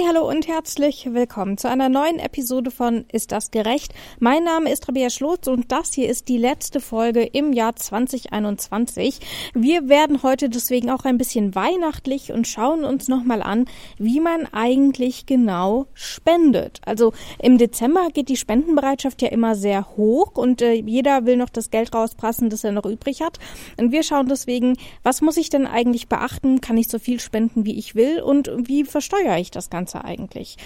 Hi, hallo und herzlich willkommen zu einer neuen Episode von Ist das gerecht? Mein Name ist Rabia Schlotz und das hier ist die letzte Folge im Jahr 2021. Wir werden heute deswegen auch ein bisschen weihnachtlich und schauen uns nochmal an, wie man eigentlich genau spendet. Also im Dezember geht die Spendenbereitschaft ja immer sehr hoch und äh, jeder will noch das Geld rauspassen, das er noch übrig hat. Und wir schauen deswegen, was muss ich denn eigentlich beachten? Kann ich so viel spenden, wie ich will? Und wie versteuere ich das Ganze? Ganze eigentlich.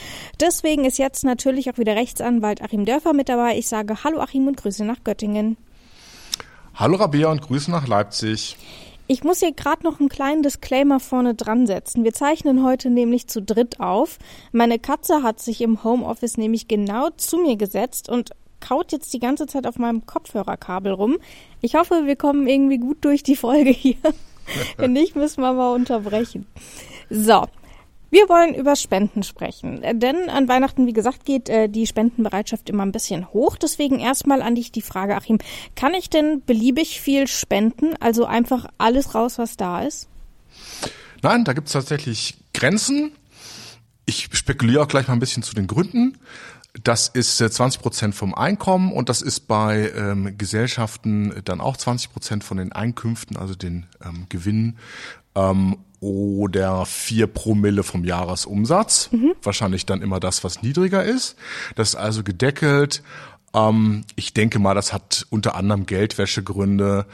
Deswegen ist jetzt natürlich auch wieder Rechtsanwalt Achim Dörfer mit dabei. Ich sage Hallo Achim und Grüße nach Göttingen. Hallo Rabea und Grüße nach Leipzig. Ich muss hier gerade noch einen kleinen Disclaimer vorne dran setzen. Wir zeichnen heute nämlich zu dritt auf. Meine Katze hat sich im Homeoffice nämlich genau zu mir gesetzt und kaut jetzt die ganze Zeit auf meinem Kopfhörerkabel rum. Ich hoffe, wir kommen irgendwie gut durch die Folge hier. Wenn nicht, müssen wir mal unterbrechen. So, wir wollen über Spenden sprechen, äh, denn an Weihnachten, wie gesagt, geht äh, die Spendenbereitschaft immer ein bisschen hoch. Deswegen erstmal an dich die Frage, Achim, kann ich denn beliebig viel spenden, also einfach alles raus, was da ist? Nein, da gibt es tatsächlich Grenzen. Ich spekuliere auch gleich mal ein bisschen zu den Gründen. Das ist 20 äh, Prozent vom Einkommen und das ist bei ähm, Gesellschaften dann auch 20 Prozent von den Einkünften, also den ähm, Gewinnen. Ähm, oder vier Promille vom Jahresumsatz. Mhm. Wahrscheinlich dann immer das, was niedriger ist. Das ist also gedeckelt. Ähm, ich denke mal, das hat unter anderem Geldwäschegründe,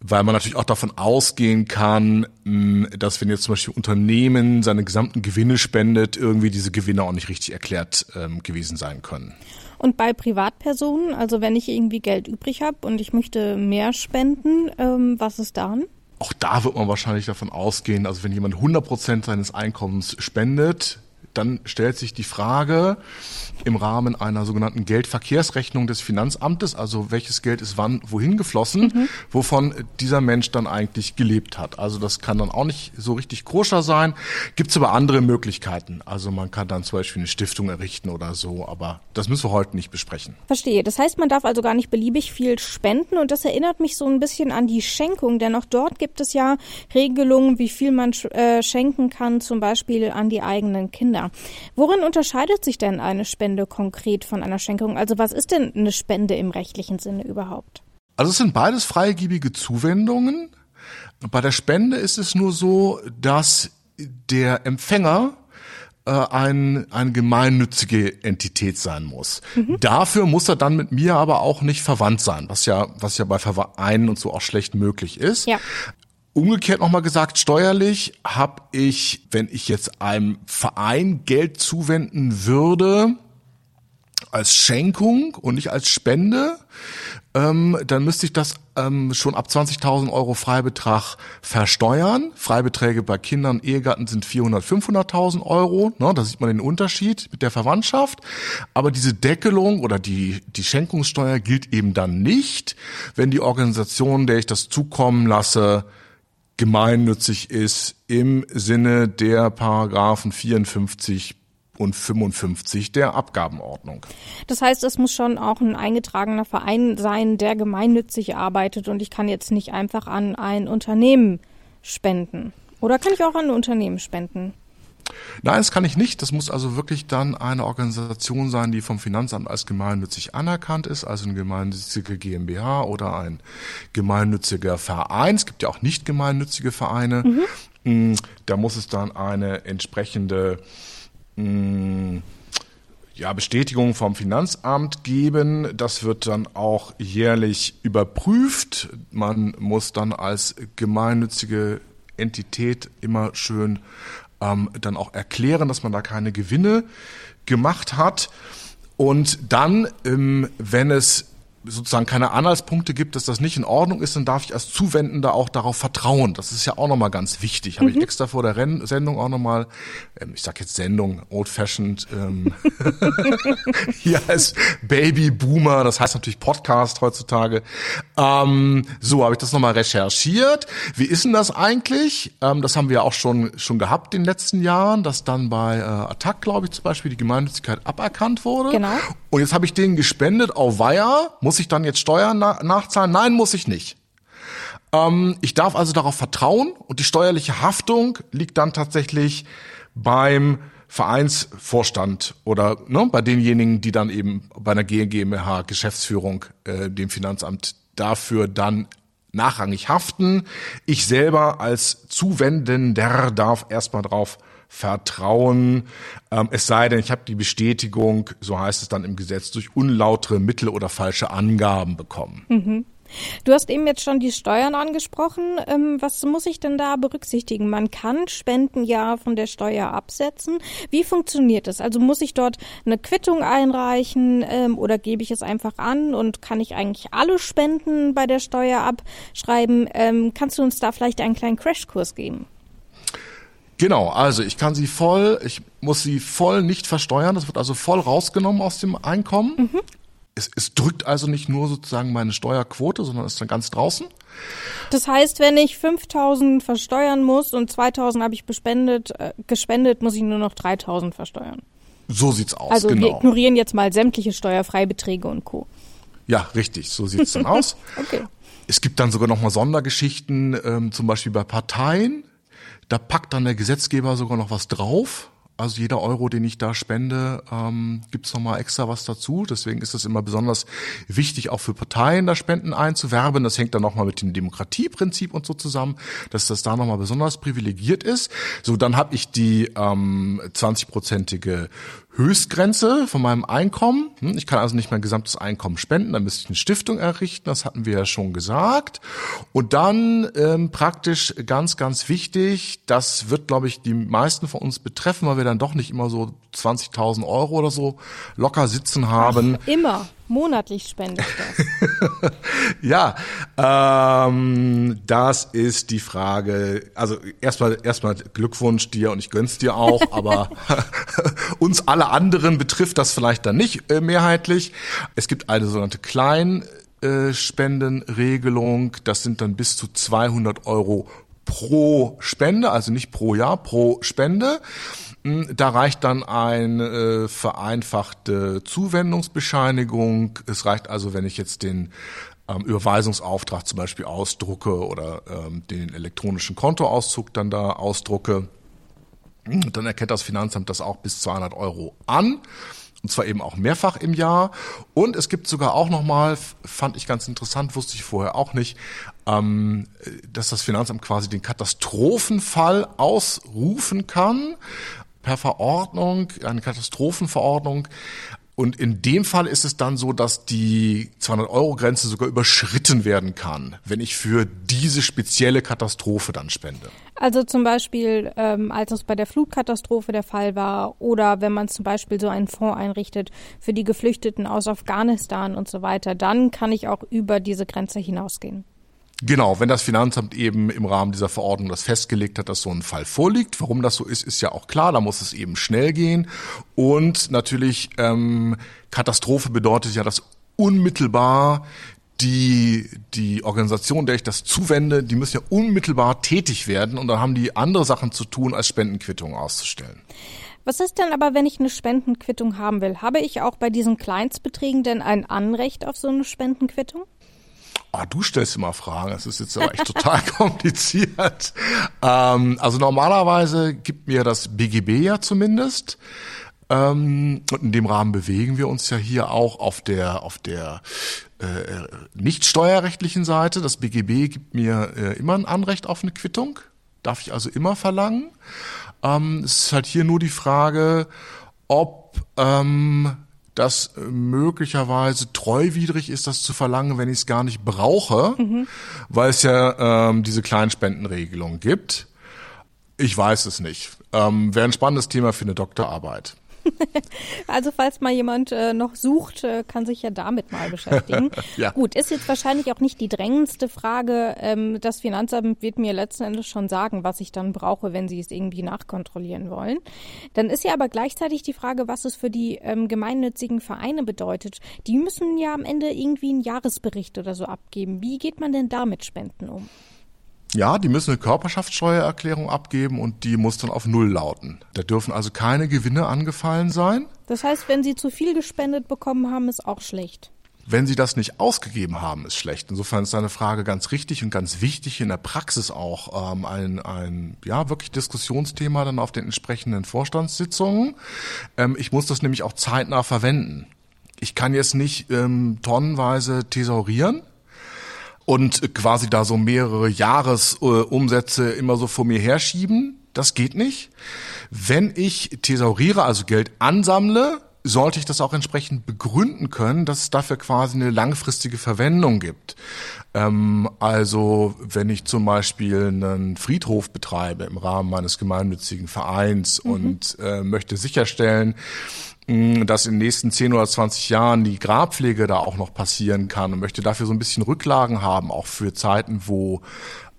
weil man natürlich auch davon ausgehen kann, mm, dass wenn jetzt zum Beispiel Unternehmen seine gesamten Gewinne spendet, irgendwie diese Gewinne auch nicht richtig erklärt ähm, gewesen sein können. Und bei Privatpersonen, also wenn ich irgendwie Geld übrig habe und ich möchte mehr spenden, ähm, was ist dann? Auch da wird man wahrscheinlich davon ausgehen, also wenn jemand 100 Prozent seines Einkommens spendet, dann stellt sich die Frage im Rahmen einer sogenannten Geldverkehrsrechnung des Finanzamtes, also welches Geld ist wann wohin geflossen, mhm. wovon dieser Mensch dann eigentlich gelebt hat. Also das kann dann auch nicht so richtig koscher sein. Gibt es aber andere Möglichkeiten. Also man kann dann zum Beispiel eine Stiftung errichten oder so, aber das müssen wir heute nicht besprechen. Verstehe. Das heißt, man darf also gar nicht beliebig viel spenden und das erinnert mich so ein bisschen an die Schenkung, denn auch dort gibt es ja Regelungen, wie viel man äh, schenken kann, zum Beispiel an die eigenen Kinder. Kinder. Worin unterscheidet sich denn eine Spende konkret von einer Schenkung? Also was ist denn eine Spende im rechtlichen Sinne überhaupt? Also es sind beides freigebige Zuwendungen. Bei der Spende ist es nur so, dass der Empfänger äh, ein, eine gemeinnützige Entität sein muss. Mhm. Dafür muss er dann mit mir aber auch nicht verwandt sein, was ja, was ja bei Vereinen und so auch schlecht möglich ist. Ja. Umgekehrt nochmal gesagt, steuerlich habe ich, wenn ich jetzt einem Verein Geld zuwenden würde, als Schenkung und nicht als Spende, ähm, dann müsste ich das ähm, schon ab 20.000 Euro Freibetrag versteuern. Freibeträge bei Kindern Ehegatten sind 400, 500.000 Euro. Ne, da sieht man den Unterschied mit der Verwandtschaft. Aber diese Deckelung oder die, die Schenkungssteuer gilt eben dann nicht, wenn die Organisation, der ich das zukommen lasse, gemeinnützig ist im Sinne der Paragraphen 54 und 55 der Abgabenordnung. Das heißt, es muss schon auch ein eingetragener Verein sein, der gemeinnützig arbeitet und ich kann jetzt nicht einfach an ein Unternehmen spenden. Oder kann ich auch an ein Unternehmen spenden? Nein, das kann ich nicht. Das muss also wirklich dann eine Organisation sein, die vom Finanzamt als gemeinnützig anerkannt ist, also eine gemeinnützige GmbH oder ein gemeinnütziger Verein. Es gibt ja auch nicht gemeinnützige Vereine. Mhm. Mm, da muss es dann eine entsprechende mm, ja, Bestätigung vom Finanzamt geben. Das wird dann auch jährlich überprüft. Man muss dann als gemeinnützige Entität immer schön ähm, dann auch erklären, dass man da keine Gewinne gemacht hat. Und dann, ähm, wenn es sozusagen keine Anhaltspunkte gibt, dass das nicht in Ordnung ist, dann darf ich als Zuwendender auch darauf vertrauen. Das ist ja auch nochmal ganz wichtig. Habe ich mhm. extra vor der Ren Sendung auch nochmal, ähm, ich sag jetzt Sendung, old-fashioned, ähm, hier als Baby Boomer, das heißt natürlich Podcast heutzutage. Ähm, so habe ich das nochmal recherchiert. Wie ist denn das eigentlich? Ähm, das haben wir auch schon, schon gehabt in den letzten Jahren, dass dann bei äh, Attac, glaube ich, zum Beispiel die Gemeinnützigkeit aberkannt wurde. Genau. Und jetzt habe ich denen gespendet auf Weiher muss ich dann jetzt Steuern na nachzahlen? Nein, muss ich nicht. Ähm, ich darf also darauf vertrauen und die steuerliche Haftung liegt dann tatsächlich beim Vereinsvorstand oder ne, bei denjenigen, die dann eben bei einer GmbH Geschäftsführung äh, dem Finanzamt dafür dann nachrangig haften. Ich selber als Zuwendender darf erstmal drauf vertrauen, ähm, es sei denn, ich habe die Bestätigung, so heißt es dann im Gesetz, durch unlautere Mittel oder falsche Angaben bekommen. Mhm. Du hast eben jetzt schon die Steuern angesprochen. Ähm, was muss ich denn da berücksichtigen? Man kann Spenden ja von der Steuer absetzen. Wie funktioniert das? Also muss ich dort eine Quittung einreichen ähm, oder gebe ich es einfach an und kann ich eigentlich alle Spenden bei der Steuer abschreiben? Ähm, kannst du uns da vielleicht einen kleinen Crashkurs geben? Genau, also ich kann sie voll, ich muss sie voll nicht versteuern, das wird also voll rausgenommen aus dem Einkommen. Mhm. Es, es drückt also nicht nur sozusagen meine Steuerquote, sondern ist dann ganz draußen. Das heißt, wenn ich 5000 versteuern muss und 2000 habe ich bespendet, äh, gespendet, muss ich nur noch 3000 versteuern. So sieht's aus, also genau. wir ignorieren jetzt mal sämtliche Steuerfreibeträge und Co. Ja, richtig, so sieht's dann aus. okay. Es gibt dann sogar noch mal Sondergeschichten, ähm, zum Beispiel bei Parteien, da packt dann der Gesetzgeber sogar noch was drauf. Also jeder Euro, den ich da spende, ähm, gibt's noch mal extra was dazu. Deswegen ist es immer besonders wichtig, auch für Parteien da Spenden einzuwerben. Das hängt dann noch mal mit dem Demokratieprinzip und so zusammen, dass das da noch mal besonders privilegiert ist. So, dann habe ich die ähm, 20-prozentige Höchstgrenze von meinem Einkommen. Hm, ich kann also nicht mein gesamtes Einkommen spenden, dann müsste ich eine Stiftung errichten, das hatten wir ja schon gesagt. Und dann ähm, praktisch ganz, ganz wichtig, das wird, glaube ich, die meisten von uns betreffen, weil wir dann doch nicht immer so 20.000 Euro oder so locker sitzen haben. Ach, immer. Monatlich spende ich das. ja, ähm, das ist die Frage. Also erstmal erstmal Glückwunsch dir und ich gönn's dir auch, aber uns alle anderen betrifft das vielleicht dann nicht äh, mehrheitlich. Es gibt eine sogenannte Kleinspendenregelung. Das sind dann bis zu 200 Euro pro Spende, also nicht pro Jahr, pro Spende. Hm, da reicht dann eine äh, vereinfachte Zuwendungsbescheinigung. Es reicht also, wenn ich jetzt den ähm, Überweisungsauftrag zum Beispiel ausdrucke oder ähm, den elektronischen Kontoauszug dann da ausdrucke. Hm, dann erkennt das Finanzamt das auch bis 200 Euro an. Und zwar eben auch mehrfach im Jahr. Und es gibt sogar auch nochmal, fand ich ganz interessant, wusste ich vorher auch nicht, ähm, dass das Finanzamt quasi den Katastrophenfall ausrufen kann per Verordnung, eine Katastrophenverordnung. Und in dem Fall ist es dann so, dass die 200-Euro-Grenze sogar überschritten werden kann, wenn ich für diese spezielle Katastrophe dann spende. Also zum Beispiel, ähm, als es bei der Flutkatastrophe der Fall war oder wenn man zum Beispiel so einen Fonds einrichtet für die Geflüchteten aus Afghanistan und so weiter, dann kann ich auch über diese Grenze hinausgehen. Genau, wenn das Finanzamt eben im Rahmen dieser Verordnung das festgelegt hat, dass so ein Fall vorliegt. Warum das so ist, ist ja auch klar. Da muss es eben schnell gehen. Und natürlich, ähm, Katastrophe bedeutet ja, dass unmittelbar die, die Organisation, der ich das zuwende, die müssen ja unmittelbar tätig werden und dann haben die andere Sachen zu tun, als Spendenquittungen auszustellen. Was ist denn aber, wenn ich eine Spendenquittung haben will? Habe ich auch bei diesen Kleinstbeträgen denn ein Anrecht auf so eine Spendenquittung? Ah, du stellst immer Fragen. Das ist jetzt aber echt total kompliziert. Ähm, also normalerweise gibt mir das BGB ja zumindest. Ähm, und in dem Rahmen bewegen wir uns ja hier auch auf der auf der äh, nicht steuerrechtlichen Seite. Das BGB gibt mir äh, immer ein Anrecht auf eine Quittung. Darf ich also immer verlangen. Ähm, es ist halt hier nur die Frage, ob ähm, dass äh, möglicherweise treuwidrig ist, das zu verlangen, wenn ich es gar nicht brauche, mhm. weil es ja ähm, diese Kleinspendenregelung gibt. Ich weiß es nicht. Ähm, Wäre ein spannendes Thema für eine Doktorarbeit. also falls mal jemand äh, noch sucht, äh, kann sich ja damit mal beschäftigen. ja. Gut, ist jetzt wahrscheinlich auch nicht die drängendste Frage. Ähm, das Finanzamt wird mir letzten Endes schon sagen, was ich dann brauche, wenn sie es irgendwie nachkontrollieren wollen. Dann ist ja aber gleichzeitig die Frage, was es für die ähm, gemeinnützigen Vereine bedeutet. Die müssen ja am Ende irgendwie einen Jahresbericht oder so abgeben. Wie geht man denn da mit Spenden um? Ja, die müssen eine Körperschaftssteuererklärung abgeben und die muss dann auf Null lauten. Da dürfen also keine Gewinne angefallen sein. Das heißt, wenn Sie zu viel gespendet bekommen haben, ist auch schlecht. Wenn Sie das nicht ausgegeben haben, ist schlecht. Insofern ist deine Frage ganz richtig und ganz wichtig in der Praxis auch ähm, ein, ein ja wirklich Diskussionsthema dann auf den entsprechenden Vorstandssitzungen. Ähm, ich muss das nämlich auch zeitnah verwenden. Ich kann jetzt nicht ähm, tonnenweise thesaurieren und quasi da so mehrere Jahresumsätze immer so vor mir herschieben. Das geht nicht. Wenn ich thesauriere, also Geld ansammle, sollte ich das auch entsprechend begründen können, dass es dafür quasi eine langfristige Verwendung gibt. Ähm, also wenn ich zum Beispiel einen Friedhof betreibe im Rahmen meines gemeinnützigen Vereins mhm. und äh, möchte sicherstellen, dass in den nächsten 10 oder 20 Jahren die Grabpflege da auch noch passieren kann und möchte dafür so ein bisschen Rücklagen haben, auch für Zeiten, wo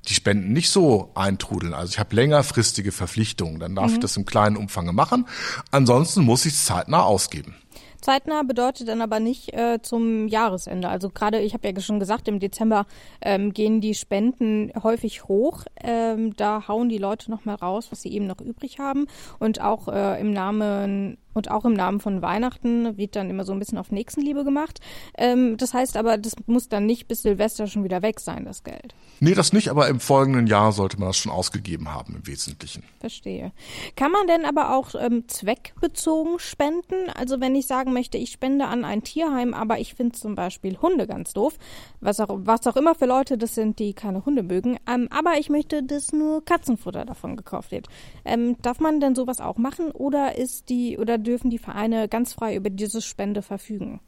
die Spenden nicht so eintrudeln. Also ich habe längerfristige Verpflichtungen, dann darf mhm. ich das im kleinen Umfang machen. Ansonsten muss ich es zeitnah ausgeben. Zeitnah bedeutet dann aber nicht äh, zum Jahresende. Also gerade, ich habe ja schon gesagt, im Dezember ähm, gehen die Spenden häufig hoch. Ähm, da hauen die Leute nochmal raus, was sie eben noch übrig haben. Und auch äh, im Namen und auch im Namen von Weihnachten wird dann immer so ein bisschen auf Nächstenliebe gemacht. Ähm, das heißt aber, das muss dann nicht bis Silvester schon wieder weg sein, das Geld. Nee, das nicht, aber im folgenden Jahr sollte man das schon ausgegeben haben im Wesentlichen. Verstehe. Kann man denn aber auch ähm, zweckbezogen spenden? Also wenn ich sagen möchte, ich spende an ein Tierheim, aber ich finde zum Beispiel Hunde ganz doof, was auch, was auch immer für Leute das sind, die keine Hunde mögen, ähm, aber ich möchte, dass nur Katzenfutter davon gekauft wird. Ähm, darf man denn sowas auch machen oder ist die oder dürfen die Vereine ganz frei über diese Spende verfügen?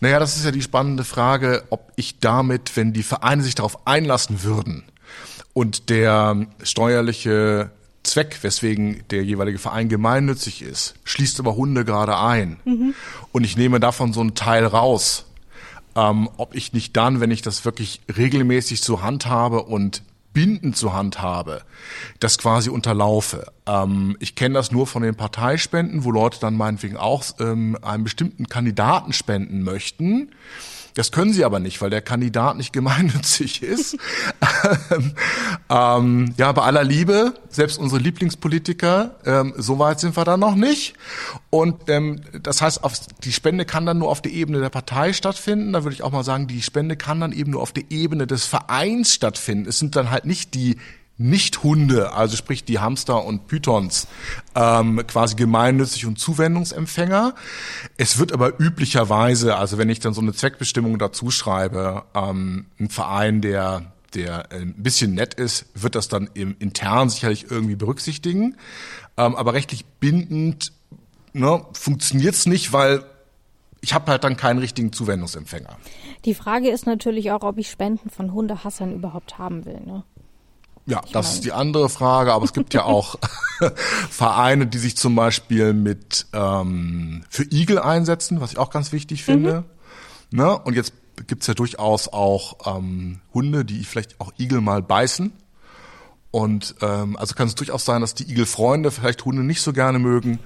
Naja, das ist ja die spannende Frage, ob ich damit, wenn die Vereine sich darauf einlassen würden und der steuerliche Zweck, weswegen der jeweilige Verein gemeinnützig ist, schließt aber Hunde gerade ein mhm. und ich nehme davon so einen Teil raus, ähm, ob ich nicht dann, wenn ich das wirklich regelmäßig zur Hand habe und Binden zur Hand habe, das quasi unterlaufe. Ähm, ich kenne das nur von den Parteispenden, wo Leute dann meinetwegen auch ähm, einen bestimmten Kandidaten spenden möchten. Das können sie aber nicht, weil der Kandidat nicht gemeinnützig ist. ähm, ja, bei aller Liebe, selbst unsere Lieblingspolitiker, ähm, so weit sind wir da noch nicht. Und ähm, das heißt, auf, die Spende kann dann nur auf der Ebene der Partei stattfinden. Da würde ich auch mal sagen, die Spende kann dann eben nur auf der Ebene des Vereins stattfinden. Es sind dann halt nicht die nicht-Hunde, also sprich die Hamster und Pythons, ähm, quasi gemeinnützig und Zuwendungsempfänger. Es wird aber üblicherweise, also wenn ich dann so eine Zweckbestimmung dazu schreibe, ähm, ein Verein, der der ein bisschen nett ist, wird das dann im intern sicherlich irgendwie berücksichtigen. Ähm, aber rechtlich bindend ne, funktioniert es nicht, weil ich habe halt dann keinen richtigen Zuwendungsempfänger. Die Frage ist natürlich auch, ob ich Spenden von Hundehassern überhaupt haben will. Ne? Ja, ich das mein. ist die andere Frage, aber es gibt ja auch Vereine, die sich zum Beispiel mit ähm, für Igel einsetzen, was ich auch ganz wichtig finde. Mhm. Ne? Und jetzt gibt's ja durchaus auch ähm, Hunde, die vielleicht auch Igel mal beißen. Und ähm, also kann es durchaus sein, dass die Igelfreunde vielleicht Hunde nicht so gerne mögen.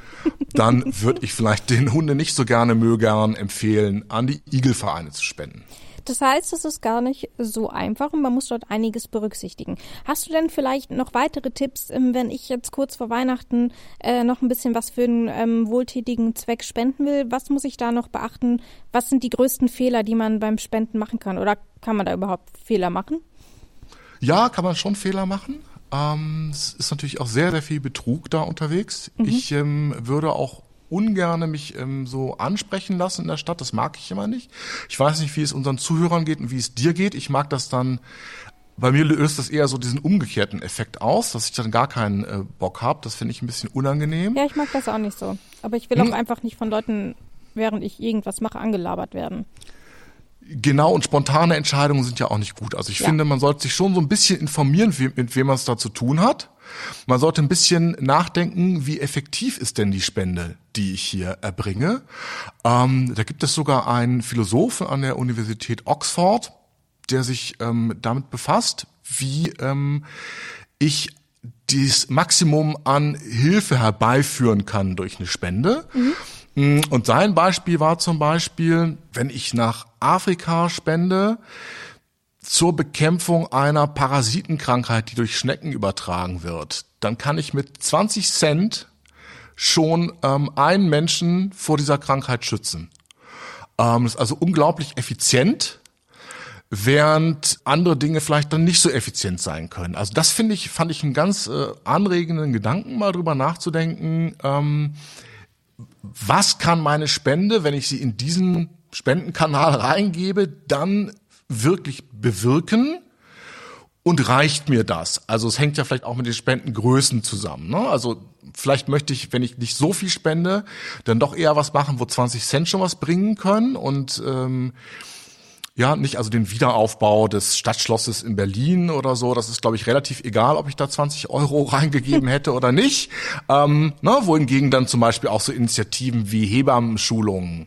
Dann würde ich vielleicht den Hunde nicht so gerne mögern empfehlen, an die Igelvereine zu spenden. Das heißt, es ist gar nicht so einfach und man muss dort einiges berücksichtigen. Hast du denn vielleicht noch weitere Tipps, ähm, wenn ich jetzt kurz vor Weihnachten äh, noch ein bisschen was für einen ähm, wohltätigen Zweck spenden will? Was muss ich da noch beachten? Was sind die größten Fehler, die man beim Spenden machen kann? Oder kann man da überhaupt Fehler machen? Ja, kann man schon Fehler machen. Ähm, es ist natürlich auch sehr, sehr viel Betrug da unterwegs. Mhm. Ich ähm, würde auch ungerne mich ähm, so ansprechen lassen in der Stadt. Das mag ich immer nicht. Ich weiß nicht, wie es unseren Zuhörern geht und wie es dir geht. Ich mag das dann bei mir löst das eher so diesen umgekehrten Effekt aus, dass ich dann gar keinen äh, Bock habe. Das finde ich ein bisschen unangenehm. Ja, ich mag das auch nicht so. Aber ich will hm. auch einfach nicht von Leuten, während ich irgendwas mache, angelabert werden. Genau, und spontane Entscheidungen sind ja auch nicht gut. Also ich ja. finde, man sollte sich schon so ein bisschen informieren, wie, mit wem man es da zu tun hat. Man sollte ein bisschen nachdenken, wie effektiv ist denn die Spende, die ich hier erbringe. Ähm, da gibt es sogar einen Philosophen an der Universität Oxford, der sich ähm, damit befasst, wie ähm, ich das Maximum an Hilfe herbeiführen kann durch eine Spende. Mhm. Und sein Beispiel war zum Beispiel, wenn ich nach Afrika spende, zur Bekämpfung einer Parasitenkrankheit, die durch Schnecken übertragen wird, dann kann ich mit 20 Cent schon ähm, einen Menschen vor dieser Krankheit schützen. Ähm, das ist also unglaublich effizient während andere Dinge vielleicht dann nicht so effizient sein können. Also das finde ich, fand ich einen ganz äh, anregenden Gedanken, mal drüber nachzudenken. Ähm, was kann meine Spende, wenn ich sie in diesen Spendenkanal reingebe, dann wirklich bewirken? Und reicht mir das? Also es hängt ja vielleicht auch mit den Spendengrößen zusammen. Ne? Also vielleicht möchte ich, wenn ich nicht so viel spende, dann doch eher was machen, wo 20 Cent schon was bringen können und ähm, ja, nicht also den Wiederaufbau des Stadtschlosses in Berlin oder so. Das ist, glaube ich, relativ egal, ob ich da 20 Euro reingegeben hätte oder nicht. Ähm, ne, wohingegen dann zum Beispiel auch so Initiativen wie Hebammenschulungen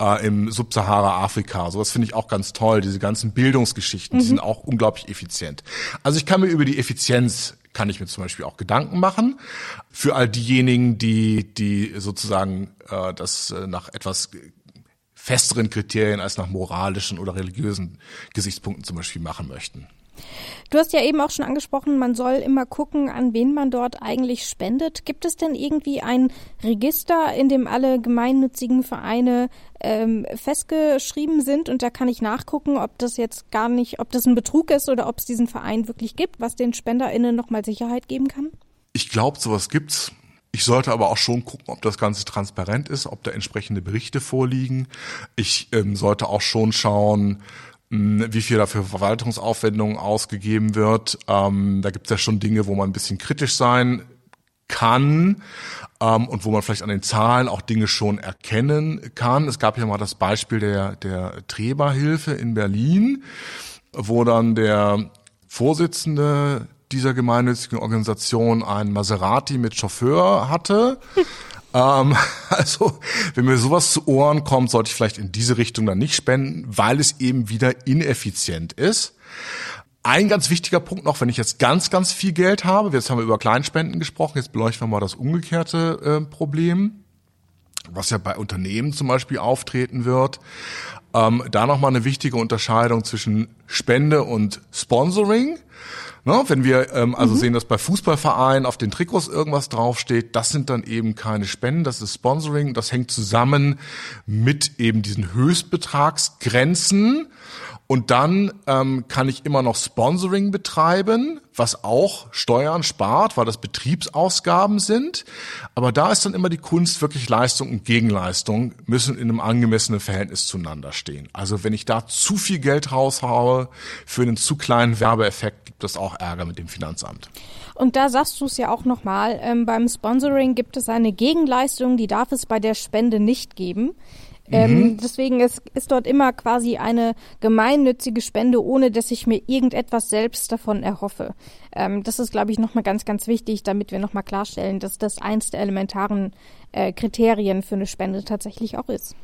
äh, im Subsahara-Afrika. So, das finde ich auch ganz toll. Diese ganzen Bildungsgeschichten, mhm. die sind auch unglaublich effizient. Also ich kann mir über die Effizienz kann ich mir zum Beispiel auch Gedanken machen. Für all diejenigen, die, die sozusagen äh, das äh, nach etwas festeren Kriterien als nach moralischen oder religiösen Gesichtspunkten zum Beispiel machen möchten. Du hast ja eben auch schon angesprochen, man soll immer gucken, an wen man dort eigentlich spendet. Gibt es denn irgendwie ein Register, in dem alle gemeinnützigen Vereine ähm, festgeschrieben sind und da kann ich nachgucken, ob das jetzt gar nicht, ob das ein Betrug ist oder ob es diesen Verein wirklich gibt, was den SpenderInnen nochmal Sicherheit geben kann? Ich glaube, sowas gibt's. Ich sollte aber auch schon gucken, ob das Ganze transparent ist, ob da entsprechende Berichte vorliegen. Ich ähm, sollte auch schon schauen, wie viel dafür Verwaltungsaufwendungen ausgegeben wird. Ähm, da gibt es ja schon Dinge, wo man ein bisschen kritisch sein kann ähm, und wo man vielleicht an den Zahlen auch Dinge schon erkennen kann. Es gab ja mal das Beispiel der, der Treberhilfe in Berlin, wo dann der Vorsitzende dieser gemeinnützigen Organisation ein Maserati mit Chauffeur hatte. ähm, also, wenn mir sowas zu Ohren kommt, sollte ich vielleicht in diese Richtung dann nicht spenden, weil es eben wieder ineffizient ist. Ein ganz wichtiger Punkt noch, wenn ich jetzt ganz, ganz viel Geld habe, jetzt haben wir über Kleinspenden gesprochen, jetzt beleuchten wir mal das umgekehrte äh, Problem, was ja bei Unternehmen zum Beispiel auftreten wird. Ähm, da nochmal eine wichtige Unterscheidung zwischen Spende und Sponsoring. Ne, wenn wir ähm, also mhm. sehen, dass bei Fußballvereinen auf den Trikots irgendwas draufsteht, das sind dann eben keine Spenden, das ist Sponsoring. Das hängt zusammen mit eben diesen Höchstbetragsgrenzen. Und dann ähm, kann ich immer noch Sponsoring betreiben, was auch Steuern spart, weil das Betriebsausgaben sind. Aber da ist dann immer die Kunst, wirklich Leistung und Gegenleistung müssen in einem angemessenen Verhältnis zueinander stehen. Also wenn ich da zu viel Geld raushaue für einen zu kleinen Werbeeffekt, gibt es auch Ärger mit dem Finanzamt. Und da sagst du es ja auch nochmal, ähm, beim Sponsoring gibt es eine Gegenleistung, die darf es bei der Spende nicht geben. Ähm, mhm. deswegen ist, ist dort immer quasi eine gemeinnützige Spende, ohne dass ich mir irgendetwas selbst davon erhoffe. Ähm, das ist, glaube ich, nochmal ganz, ganz wichtig, damit wir nochmal klarstellen, dass das eins der elementaren äh, Kriterien für eine Spende tatsächlich auch ist.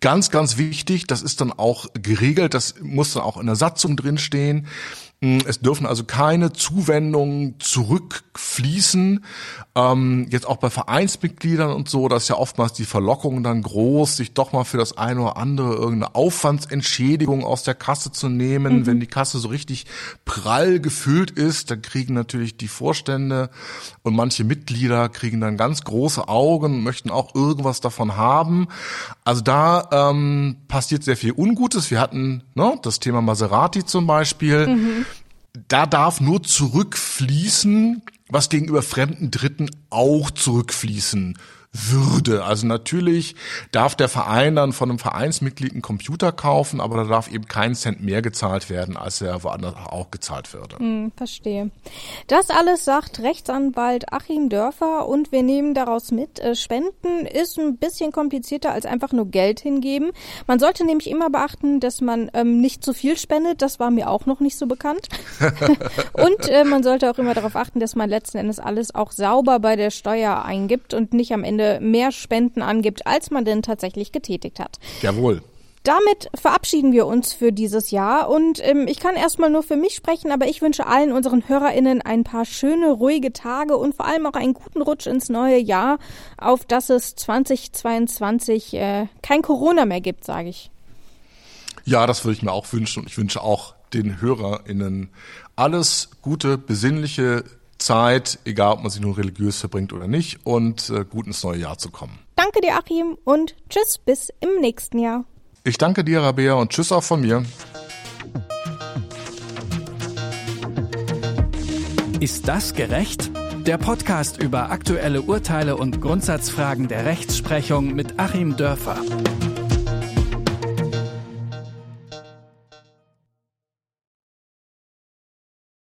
Ganz, ganz wichtig, das ist dann auch geregelt, das muss dann auch in der Satzung drinstehen. Hm, es dürfen also keine Zuwendungen zurückfließen. Ähm, jetzt auch bei Vereinsmitgliedern und so, da ist ja oftmals die Verlockung dann groß, sich doch mal für das eine oder andere irgendeine Aufwandsentschädigung aus der Kasse zu nehmen. Mhm. Wenn die Kasse so richtig prall gefüllt ist, dann kriegen natürlich die Vorstände und manche Mitglieder kriegen dann ganz große Augen, möchten auch irgendwas davon haben. Also da ähm, passiert sehr viel Ungutes. Wir hatten ne, das Thema Maserati zum Beispiel. Mhm da darf nur zurückfließen, was gegenüber fremden Dritten auch zurückfließen würde. Also natürlich darf der Verein dann von einem Vereinsmitglied einen Computer kaufen, aber da darf eben kein Cent mehr gezahlt werden, als er woanders auch gezahlt würde. Hm, verstehe. Das alles sagt Rechtsanwalt Achim Dörfer und wir nehmen daraus mit, äh, Spenden ist ein bisschen komplizierter als einfach nur Geld hingeben. Man sollte nämlich immer beachten, dass man ähm, nicht zu viel spendet. Das war mir auch noch nicht so bekannt. und äh, man sollte auch immer darauf achten, dass man letzten Endes alles auch sauber bei der Steuer eingibt und nicht am Ende Ende mehr Spenden angibt, als man denn tatsächlich getätigt hat. Jawohl. Damit verabschieden wir uns für dieses Jahr und ähm, ich kann erstmal nur für mich sprechen, aber ich wünsche allen unseren HörerInnen ein paar schöne, ruhige Tage und vor allem auch einen guten Rutsch ins neue Jahr, auf dass es 2022 äh, kein Corona mehr gibt, sage ich. Ja, das würde ich mir auch wünschen und ich wünsche auch den HörerInnen alles Gute, besinnliche Zeit, egal ob man sich nun religiös verbringt oder nicht, und äh, gut ins neue Jahr zu kommen. Danke dir, Achim, und tschüss bis im nächsten Jahr. Ich danke dir, Rabea, und tschüss auch von mir. Ist das gerecht? Der Podcast über aktuelle Urteile und Grundsatzfragen der Rechtsprechung mit Achim Dörfer.